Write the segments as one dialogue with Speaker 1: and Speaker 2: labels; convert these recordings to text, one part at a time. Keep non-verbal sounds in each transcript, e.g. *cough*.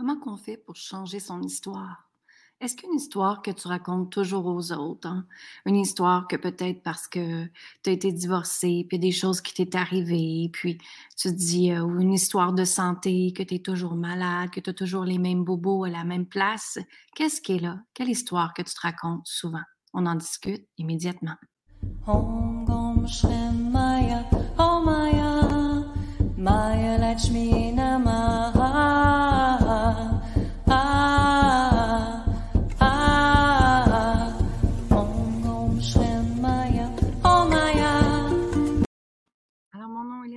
Speaker 1: Comment qu'on fait pour changer son histoire? Est-ce qu'une histoire que tu racontes toujours aux autres, hein, une histoire que peut-être parce que tu as été divorcé, puis des choses qui t'est arrivées, puis tu te dis, euh, ou une histoire de santé, que tu es toujours malade, que tu as toujours les mêmes bobos à la même place. Qu'est-ce qui est là? Quelle histoire que tu te racontes souvent? On en discute immédiatement.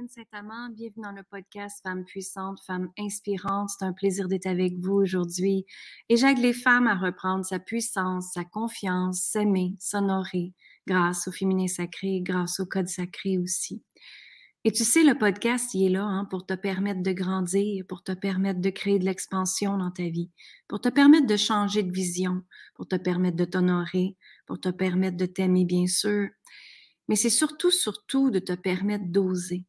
Speaker 1: Lynne Saint-Amand. Bienvenue dans le podcast Femmes puissantes, Femmes inspirantes. C'est un plaisir d'être avec vous aujourd'hui. Et j'aide les femmes à reprendre sa puissance, sa confiance, s'aimer, s'honorer grâce au féminin sacré, grâce au code sacré aussi. Et tu sais, le podcast, il est là hein, pour te permettre de grandir, pour te permettre de créer de l'expansion dans ta vie, pour te permettre de changer de vision, pour te permettre de t'honorer, pour te permettre de t'aimer, bien sûr. Mais c'est surtout, surtout de te permettre d'oser.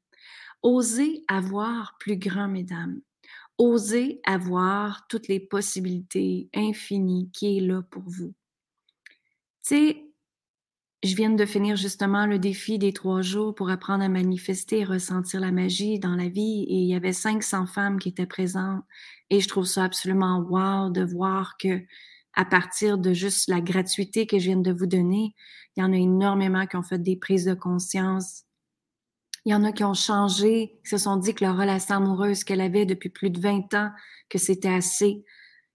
Speaker 1: Oser avoir plus grand, mesdames. Oser avoir toutes les possibilités infinies qui est là pour vous. Tu sais, je viens de finir justement le défi des trois jours pour apprendre à manifester et ressentir la magie dans la vie et il y avait 500 femmes qui étaient présentes et je trouve ça absolument wow de voir que à partir de juste la gratuité que je viens de vous donner, il y en a énormément qui ont fait des prises de conscience. Il y en a qui ont changé, qui se sont dit que leur relation amoureuse qu'elle avait depuis plus de 20 ans, que c'était assez,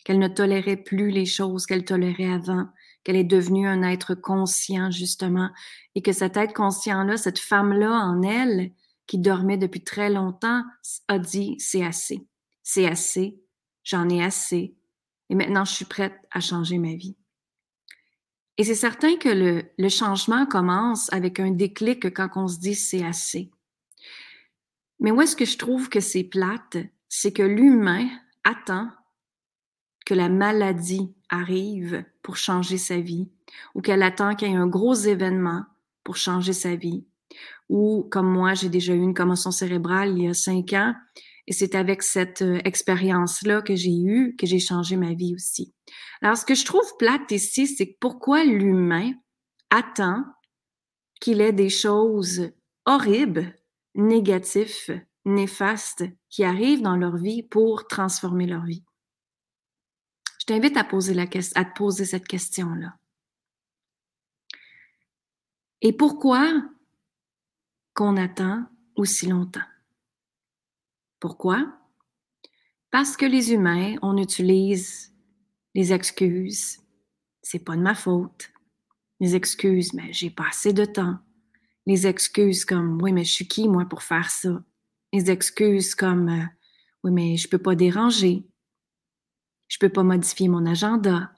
Speaker 1: qu'elle ne tolérait plus les choses qu'elle tolérait avant, qu'elle est devenue un être conscient, justement, et que cet être conscient-là, cette femme-là en elle, qui dormait depuis très longtemps, a dit, c'est assez, c'est assez, j'en ai assez, et maintenant je suis prête à changer ma vie. Et c'est certain que le, le, changement commence avec un déclic quand on se dit c'est assez. Mais où est-ce que je trouve que c'est plate? C'est que l'humain attend que la maladie arrive pour changer sa vie, ou qu'elle attend qu'il y ait un gros événement pour changer sa vie, ou comme moi, j'ai déjà eu une commotion cérébrale il y a cinq ans, et c'est avec cette euh, expérience-là que j'ai eue que j'ai changé ma vie aussi. Alors, ce que je trouve plate ici, c'est pourquoi l'humain attend qu'il ait des choses horribles, négatives, néfastes qui arrivent dans leur vie pour transformer leur vie t'invite à, à te poser cette question-là. Et pourquoi qu'on attend aussi longtemps? Pourquoi? Parce que les humains, on utilise les excuses. C'est pas de ma faute. Les excuses, mais j'ai pas assez de temps. Les excuses comme, oui, mais je suis qui, moi, pour faire ça? Les excuses comme, euh, oui, mais je peux pas déranger. Je peux pas modifier mon agenda.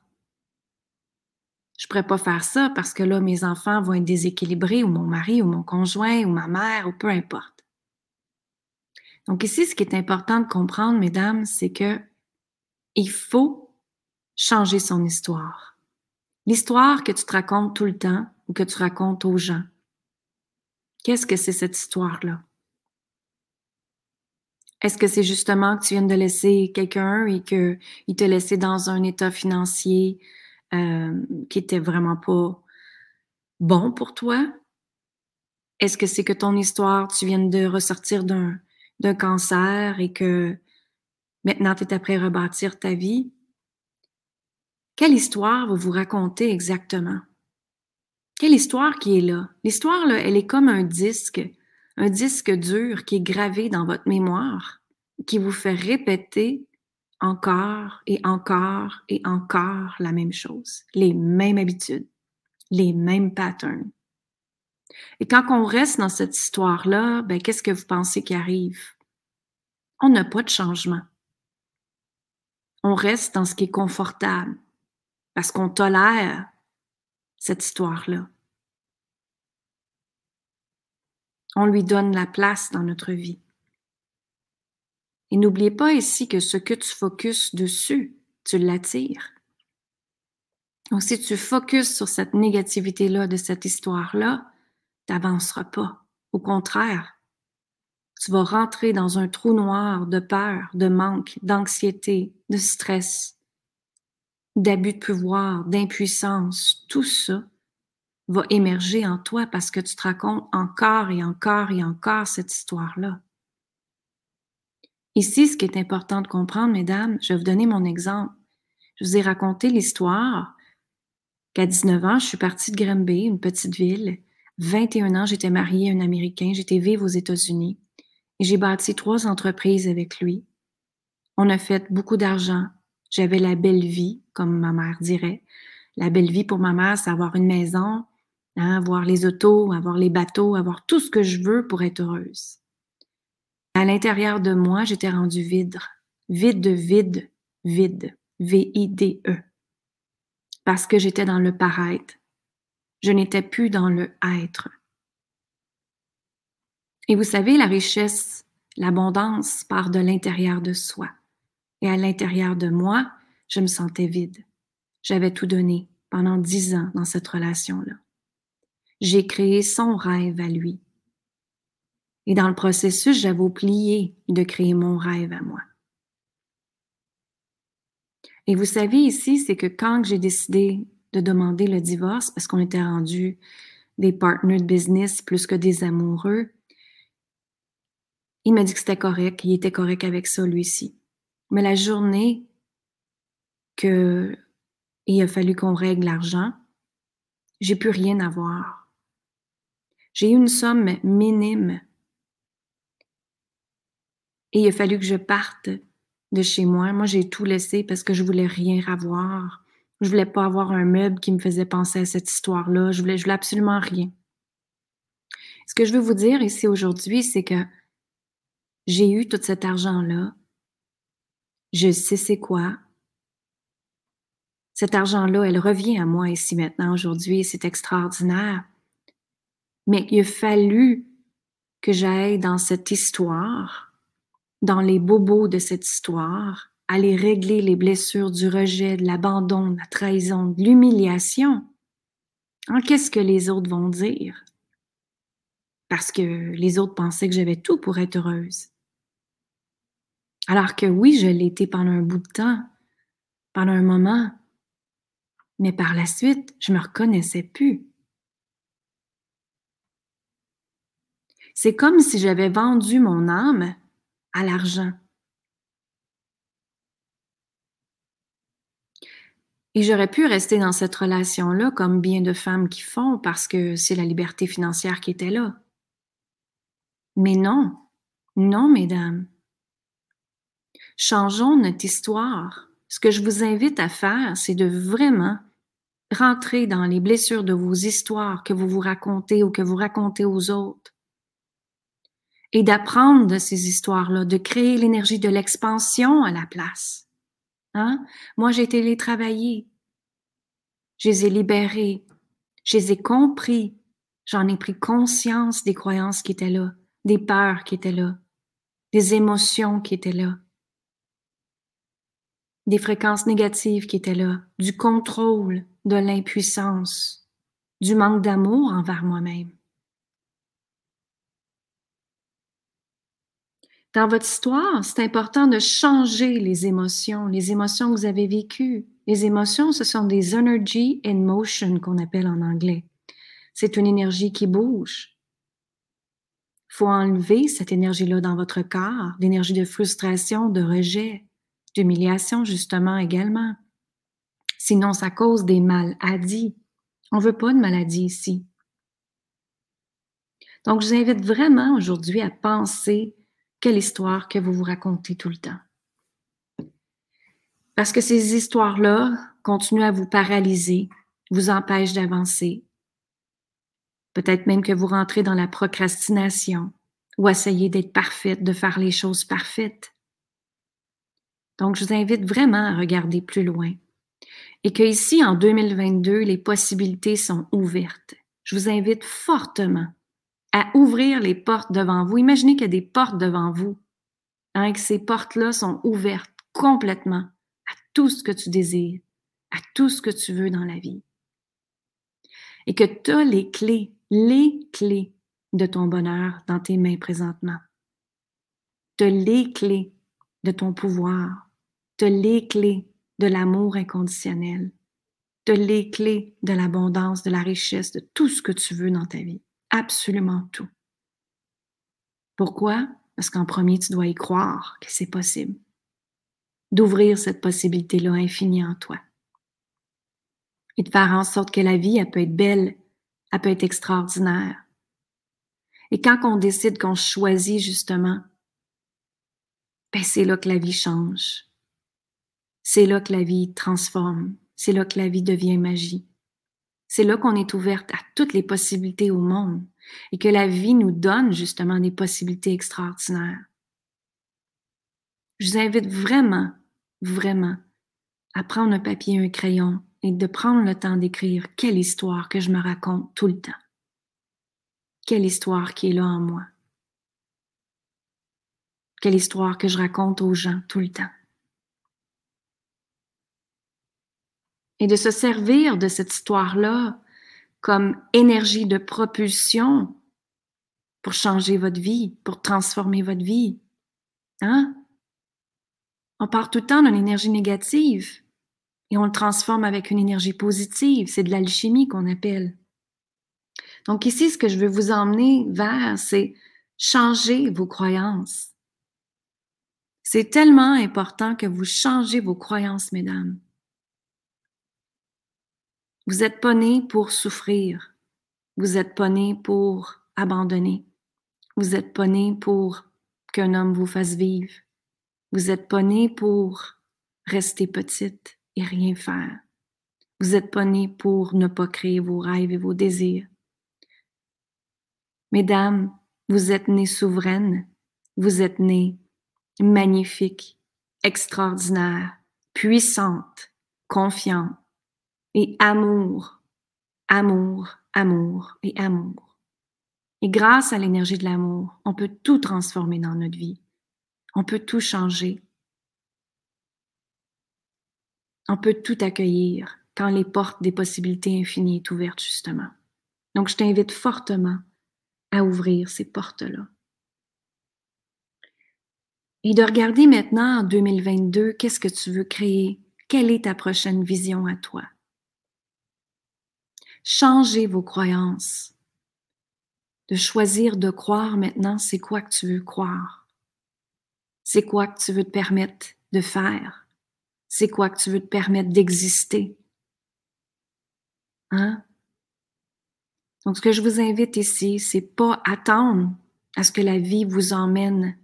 Speaker 1: Je pourrais pas faire ça parce que là, mes enfants vont être déséquilibrés ou mon mari ou mon conjoint ou ma mère ou peu importe. Donc ici, ce qui est important de comprendre, mesdames, c'est que il faut changer son histoire. L'histoire que tu te racontes tout le temps ou que tu racontes aux gens. Qu'est-ce que c'est cette histoire-là? Est-ce que c'est justement que tu viens de laisser quelqu'un et qu'il t'a laissé dans un état financier euh, qui était vraiment pas bon pour toi? Est-ce que c'est que ton histoire, tu viens de ressortir d'un, cancer et que maintenant tu es après rebâtir ta vie? Quelle histoire vous vous racontez exactement? Quelle histoire qui est là? L'histoire, elle est comme un disque un disque dur qui est gravé dans votre mémoire, qui vous fait répéter encore et encore et encore la même chose, les mêmes habitudes, les mêmes patterns. Et quand on reste dans cette histoire-là, ben, qu'est-ce que vous pensez qui arrive? On n'a pas de changement. On reste dans ce qui est confortable parce qu'on tolère cette histoire-là. On lui donne la place dans notre vie. Et n'oubliez pas ici que ce que tu focuses dessus, tu l'attires. Donc, si tu focuses sur cette négativité-là, de cette histoire-là, tu n'avanceras pas. Au contraire, Tu vas rentrer dans un trou noir de peur, de manque, d'anxiété, de stress, d'abus de pouvoir, d'impuissance. Tout ça va émerger en toi parce que tu te racontes encore et encore et encore cette histoire-là. Ici, ce qui est important de comprendre, mesdames, je vais vous donner mon exemple. Je vous ai raconté l'histoire qu'à 19 ans, je suis partie de Granby, une petite ville. 21 ans, j'étais mariée à un Américain, j'étais vive aux États-Unis et j'ai bâti trois entreprises avec lui. On a fait beaucoup d'argent. J'avais la belle vie, comme ma mère dirait. La belle vie pour ma mère, c'est avoir une maison, hein, avoir les autos, avoir les bateaux, avoir tout ce que je veux pour être heureuse. À l'intérieur de moi, j'étais rendue vide, vide de vide, vide, V-I-D-E parce que j'étais dans le paraître. Je n'étais plus dans le être. Et vous savez, la richesse, l'abondance part de l'intérieur de soi. Et à l'intérieur de moi, je me sentais vide. J'avais tout donné pendant dix ans dans cette relation-là. J'ai créé son rêve à lui. Et dans le processus, j'avais oublié de créer mon rêve à moi. Et vous savez ici, c'est que quand j'ai décidé de demander le divorce, parce qu'on était rendus des partenaires de business plus que des amoureux, il m'a dit que c'était correct, il était correct avec ça lui aussi. Mais la journée que il a fallu qu'on règle l'argent, j'ai plus rien à. J'ai eu une somme minime. Et il a fallu que je parte de chez moi. Moi, j'ai tout laissé parce que je voulais rien avoir. Je voulais pas avoir un meuble qui me faisait penser à cette histoire-là. Je voulais absolument rien. Ce que je veux vous dire ici aujourd'hui, c'est que j'ai eu tout cet argent-là. Je sais c'est quoi. Cet argent-là, elle revient à moi ici maintenant, aujourd'hui, c'est extraordinaire. Mais il a fallu que j'aille dans cette histoire dans les bobos de cette histoire, aller régler les blessures du rejet, de l'abandon, de la trahison, de l'humiliation. Hein, qu'est-ce que les autres vont dire? Parce que les autres pensaient que j'avais tout pour être heureuse. Alors que oui, je l'ai été pendant un bout de temps, pendant un moment, mais par la suite, je me reconnaissais plus. C'est comme si j'avais vendu mon âme à l'argent. Et j'aurais pu rester dans cette relation-là comme bien de femmes qui font parce que c'est la liberté financière qui était là. Mais non, non, mesdames. Changeons notre histoire. Ce que je vous invite à faire, c'est de vraiment rentrer dans les blessures de vos histoires que vous vous racontez ou que vous racontez aux autres et d'apprendre de ces histoires-là, de créer l'énergie de l'expansion à la place. Hein? Moi, j'ai été les travailler. Je les ai libérés. Je les ai compris. J'en ai pris conscience des croyances qui étaient là, des peurs qui étaient là, des émotions qui étaient là, des fréquences négatives qui étaient là, du contrôle, de l'impuissance, du manque d'amour envers moi-même. Dans votre histoire, c'est important de changer les émotions, les émotions que vous avez vécues. Les émotions, ce sont des energy in motion qu'on appelle en anglais. C'est une énergie qui bouge. Il faut enlever cette énergie-là dans votre corps, l'énergie de frustration, de rejet, d'humiliation justement également. Sinon, ça cause des maladies. On ne veut pas de maladie ici. Donc, je vous invite vraiment aujourd'hui à penser quelle histoire que vous vous racontez tout le temps. Parce que ces histoires-là continuent à vous paralyser, vous empêchent d'avancer. Peut-être même que vous rentrez dans la procrastination ou essayez d'être parfaite, de faire les choses parfaites. Donc, je vous invite vraiment à regarder plus loin. Et que ici, en 2022, les possibilités sont ouvertes. Je vous invite fortement à ouvrir les portes devant vous. Imaginez qu'il y a des portes devant vous, hein, que ces portes-là sont ouvertes complètement à tout ce que tu désires, à tout ce que tu veux dans la vie. Et que tu as les clés, les clés de ton bonheur dans tes mains présentement. Tu as les clés de ton pouvoir. Tu as les clés de l'amour inconditionnel. Tu as les clés de l'abondance, de la richesse, de tout ce que tu veux dans ta vie. Absolument tout. Pourquoi? Parce qu'en premier, tu dois y croire que c'est possible. D'ouvrir cette possibilité-là infinie en toi. Et de faire en sorte que la vie, elle peut être belle, elle peut être extraordinaire. Et quand on décide qu'on choisit justement, ben c'est là que la vie change. C'est là que la vie transforme. C'est là que la vie devient magie. C'est là qu'on est ouverte à toutes les possibilités au monde et que la vie nous donne justement des possibilités extraordinaires. Je vous invite vraiment, vraiment à prendre un papier et un crayon et de prendre le temps d'écrire quelle histoire que je me raconte tout le temps. Quelle histoire qui est là en moi. Quelle histoire que je raconte aux gens tout le temps. Et de se servir de cette histoire-là comme énergie de propulsion pour changer votre vie, pour transformer votre vie. Hein? On part tout le temps d'une énergie négative et on le transforme avec une énergie positive. C'est de l'alchimie qu'on appelle. Donc ici, ce que je veux vous emmener vers, c'est changer vos croyances. C'est tellement important que vous changez vos croyances, mesdames. Vous n'êtes pas né pour souffrir. Vous n'êtes pas né pour abandonner. Vous n'êtes pas né pour qu'un homme vous fasse vivre. Vous n'êtes pas né pour rester petite et rien faire. Vous n'êtes pas né pour ne pas créer vos rêves et vos désirs. Mesdames, vous êtes nées souveraines, vous êtes nées magnifiques, extraordinaires, puissantes, confiantes et amour, amour, amour et amour. Et grâce à l'énergie de l'amour, on peut tout transformer dans notre vie. On peut tout changer. On peut tout accueillir quand les portes des possibilités infinies sont ouvertes, justement. Donc, je t'invite fortement à ouvrir ces portes-là. Et de regarder maintenant en 2022, qu'est-ce que tu veux créer? Quelle est ta prochaine vision à toi? Changez vos croyances. De choisir de croire maintenant, c'est quoi que tu veux croire? C'est quoi que tu veux te permettre de faire? C'est quoi que tu veux te permettre d'exister? Hein? Donc, ce que je vous invite ici, c'est pas attendre à ce que la vie vous emmène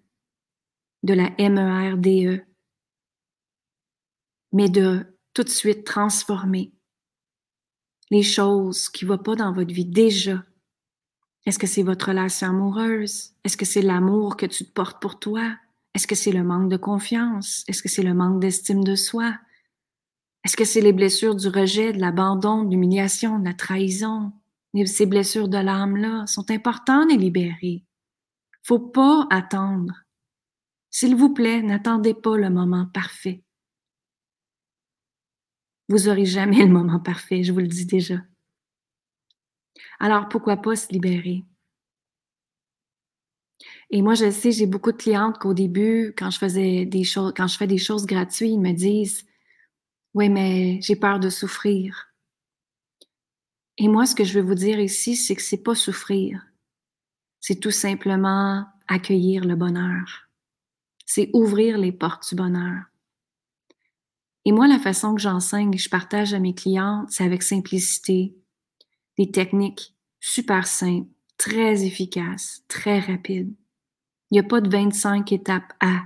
Speaker 1: de la MERDE, e, mais de tout de suite transformer les choses qui ne vont pas dans votre vie déjà. Est-ce que c'est votre relation amoureuse? Est-ce que c'est l'amour que tu te portes pour toi? Est-ce que c'est le manque de confiance? Est-ce que c'est le manque d'estime de soi? Est-ce que c'est les blessures du rejet, de l'abandon, de l'humiliation, de la trahison? Ces blessures de l'âme-là sont importantes à libérer. Faut pas attendre. S'il vous plaît, n'attendez pas le moment parfait. Vous aurez jamais le moment parfait, je vous le dis déjà. Alors, pourquoi pas se libérer? Et moi, je sais, j'ai beaucoup de clientes qu'au début, quand je faisais des choses, fais des choses gratuites, ils me disent, oui, mais j'ai peur de souffrir. Et moi, ce que je veux vous dire ici, c'est que c'est pas souffrir. C'est tout simplement accueillir le bonheur. C'est ouvrir les portes du bonheur. Et moi, la façon que j'enseigne et je partage à mes clients, c'est avec simplicité, des techniques super simples, très efficaces, très rapides. Il n'y a pas de 25 étapes à.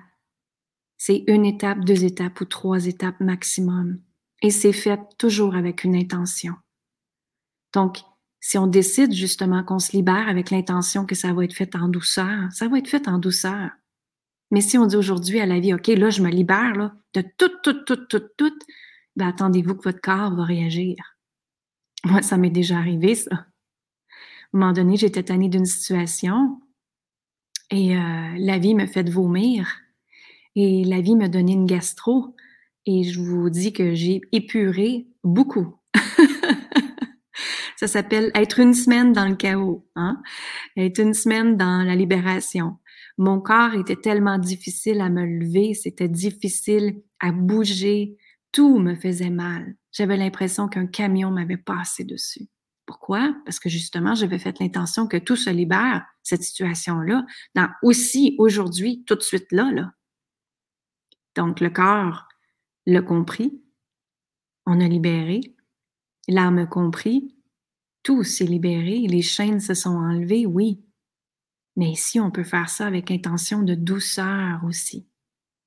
Speaker 1: C'est une étape, deux étapes ou trois étapes maximum. Et c'est fait toujours avec une intention. Donc, si on décide justement qu'on se libère avec l'intention que ça va être fait en douceur, ça va être fait en douceur. Mais si on dit aujourd'hui à la vie, OK, là, je me libère là, de tout, tout, tout, tout, tout, ben attendez-vous que votre corps va réagir. Moi, ça m'est déjà arrivé, ça. À un moment donné, j'étais tannée d'une situation et euh, la vie me fait vomir et la vie me donnait une gastro et je vous dis que j'ai épuré beaucoup. *laughs* ça s'appelle être une semaine dans le chaos, hein? être une semaine dans la libération Mon corps était tellement difficile à me lever, c'était difficile à bouger, tout me faisait mal. J'avais l'impression qu'un camion m'avait passé dessus. Pourquoi? Parce que justement, j'avais fait l'intention que tout se libère, cette situation-là, dans aussi aujourd'hui, tout de suite là, là. Donc, le corps l'a compris, on a libéré, l'âme compris, tout s'est libéré, les chaînes se sont enlevées, oui. Mais ici, on peut faire ça avec intention de douceur aussi.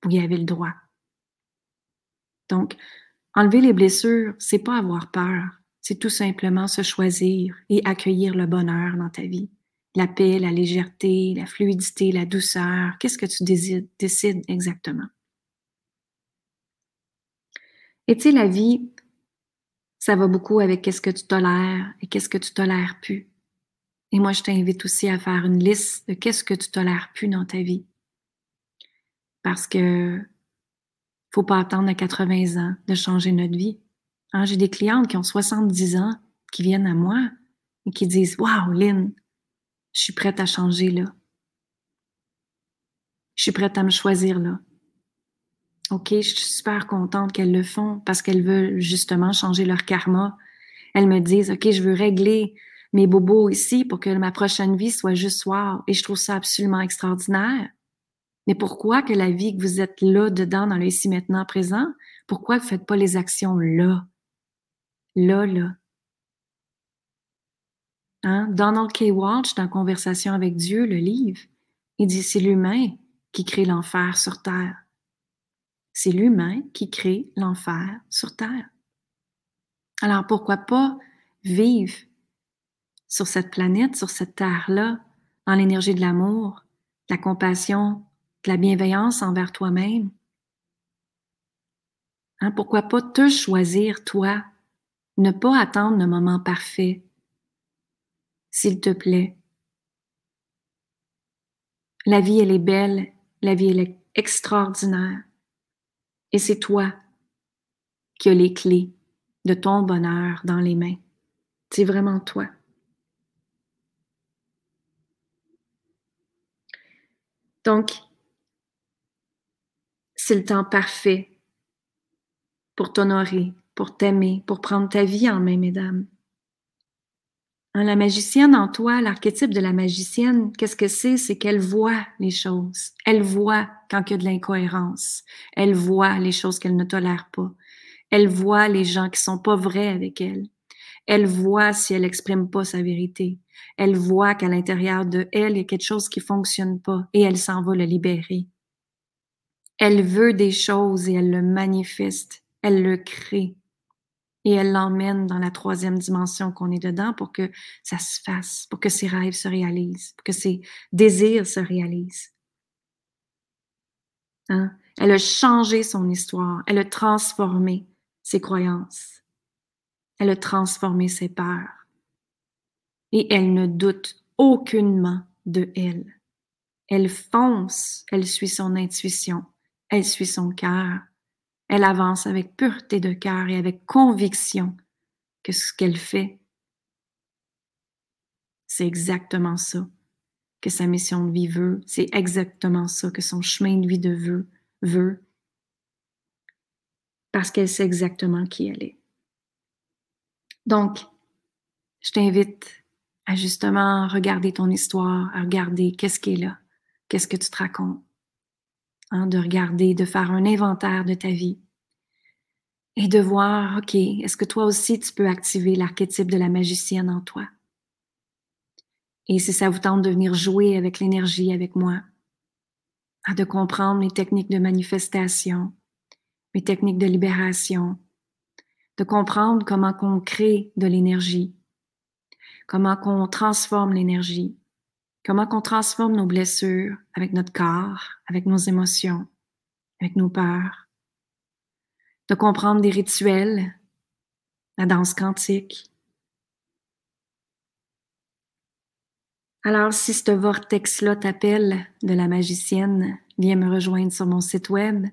Speaker 1: Vous y avez le droit. Donc, enlever les blessures, c'est pas avoir peur, c'est tout simplement se choisir et accueillir le bonheur dans ta vie. La paix, la légèreté, la fluidité, la douceur. Qu'est-ce que tu décides exactement? Et tu sais, la vie, ça va beaucoup avec qu'est-ce que tu tolères et qu'est-ce que tu tolères plus. Et moi, je t'invite aussi à faire une liste de qu'est-ce que tu tolères plus dans ta vie. Parce que faut pas attendre à 80 ans de changer notre vie. Hein, j'ai des clientes qui ont 70 ans qui viennent à moi et qui disent Waouh, Lynn, je suis prête à changer là. Je suis prête à me choisir là. OK, je suis super contente qu'elles le font parce qu'elles veulent justement changer leur karma. Elles me disent, OK, je veux régler mes bobos ici pour que ma prochaine vie soit juste soir. Et je trouve ça absolument extraordinaire. Mais pourquoi que la vie que vous êtes là dedans, dans le ici maintenant présent, pourquoi vous ne faites pas les actions là? Là, là. Hein? Donald K. Walsh, dans Conversation avec Dieu, le livre, il dit c'est l'humain qui crée l'enfer sur Terre. C'est l'humain qui crée l'enfer sur Terre. Alors pourquoi pas vivre sur cette planète, sur cette Terre-là, dans l'énergie de l'amour, de la compassion, de la bienveillance envers toi-même? Hein, pourquoi pas te choisir, toi, ne pas attendre le moment parfait, s'il te plaît? La vie, elle est belle, la vie, elle est extraordinaire. Et c'est toi qui as les clés de ton bonheur dans les mains. C'est vraiment toi. Donc, c'est le temps parfait pour t'honorer, pour t'aimer, pour prendre ta vie en main, mesdames. Hein, la magicienne en toi, l'archétype de la magicienne, qu'est-ce que c'est? C'est qu'elle voit les choses. Elle voit quand il y a de l'incohérence. Elle voit les choses qu'elle ne tolère pas. Elle voit les gens qui sont pas vrais avec elle. Elle voit si elle exprime pas sa vérité. Elle voit qu'à l'intérieur de elle, il y a quelque chose qui fonctionne pas et elle s'en va le libérer. Elle veut des choses et elle le manifeste. Elle le crée et elle l'emmène dans la troisième dimension qu'on est dedans pour que ça se fasse, pour que ses rêves se réalisent, pour que ses désirs se réalisent. Hein? Elle a changé son histoire, elle a transformé ses croyances, elle a transformé ses peurs et elle ne doute aucunement de elle. Elle fonce, elle suit son intuition, elle suit son cœur, elle avance avec pureté de cœur et avec conviction que ce qu'elle fait, c'est exactement ça que sa mission de vie veut, c'est exactement ça que son chemin de vie de veut, veut, parce qu'elle sait exactement qui elle est. Donc, je t'invite à justement regarder ton histoire, à regarder qu'est-ce qui est là, qu'est-ce que tu te racontes, Hein, de regarder, de faire un inventaire de ta vie et de voir, OK, est-ce que toi aussi tu peux activer l'archétype de la magicienne en toi? Et si ça vous tente de venir jouer avec l'énergie avec moi, de comprendre les techniques de manifestation, mes techniques de libération, de comprendre comment qu'on crée de l'énergie, comment qu'on transforme l'énergie, Comment qu'on transforme nos blessures avec notre corps, avec nos émotions, avec nos peurs. De comprendre des rituels, la danse quantique. Alors, si ce vortex-là t'appelle de la magicienne, viens me rejoindre sur mon site web.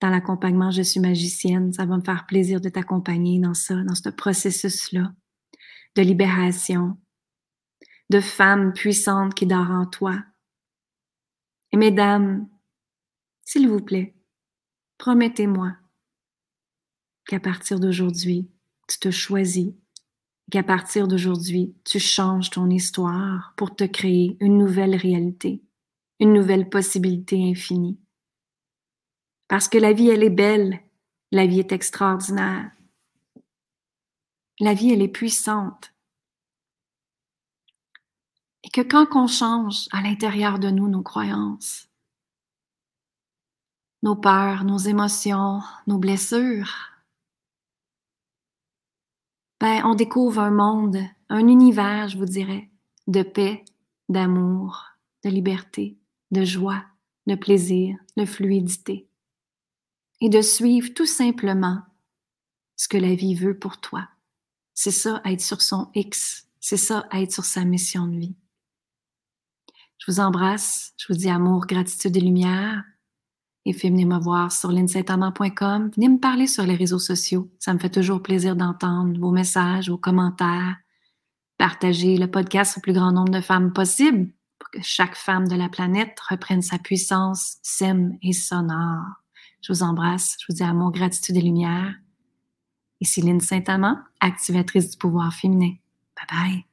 Speaker 1: Dans l'accompagnement Je suis magicienne, ça va me faire plaisir de t'accompagner dans ça, dans ce processus-là de libération, de femme puissante qui dort en toi. Et mesdames, s'il vous plaît, promettez-moi qu'à partir d'aujourd'hui, tu te choisis, qu'à partir d'aujourd'hui, tu changes ton histoire pour te créer une nouvelle réalité, une nouvelle possibilité infinie. Parce que la vie, elle est belle, la vie est extraordinaire. La vie, elle est puissante. Et que quand on change à l'intérieur de nous nos croyances, nos peurs, nos émotions, nos blessures, ben, on découvre un monde, un univers, je vous dirais, de paix, d'amour, de liberté, de joie, de plaisir, de fluidité. Et de suivre tout simplement ce que la vie veut pour toi. C'est ça, être sur son X. C'est ça, être sur sa mission de vie. Je vous embrasse. Je vous dis amour, gratitude et lumière. Et puis, venez me voir sur linsaintamant.com. Venez me parler sur les réseaux sociaux. Ça me fait toujours plaisir d'entendre vos messages, vos commentaires. Partagez le podcast au plus grand nombre de femmes possible pour que chaque femme de la planète reprenne sa puissance saine et sonore. Je vous embrasse. Je vous dis amour, gratitude et lumière. Ici Lynne Saint-Amand, activatrice du pouvoir féminin. Bye bye.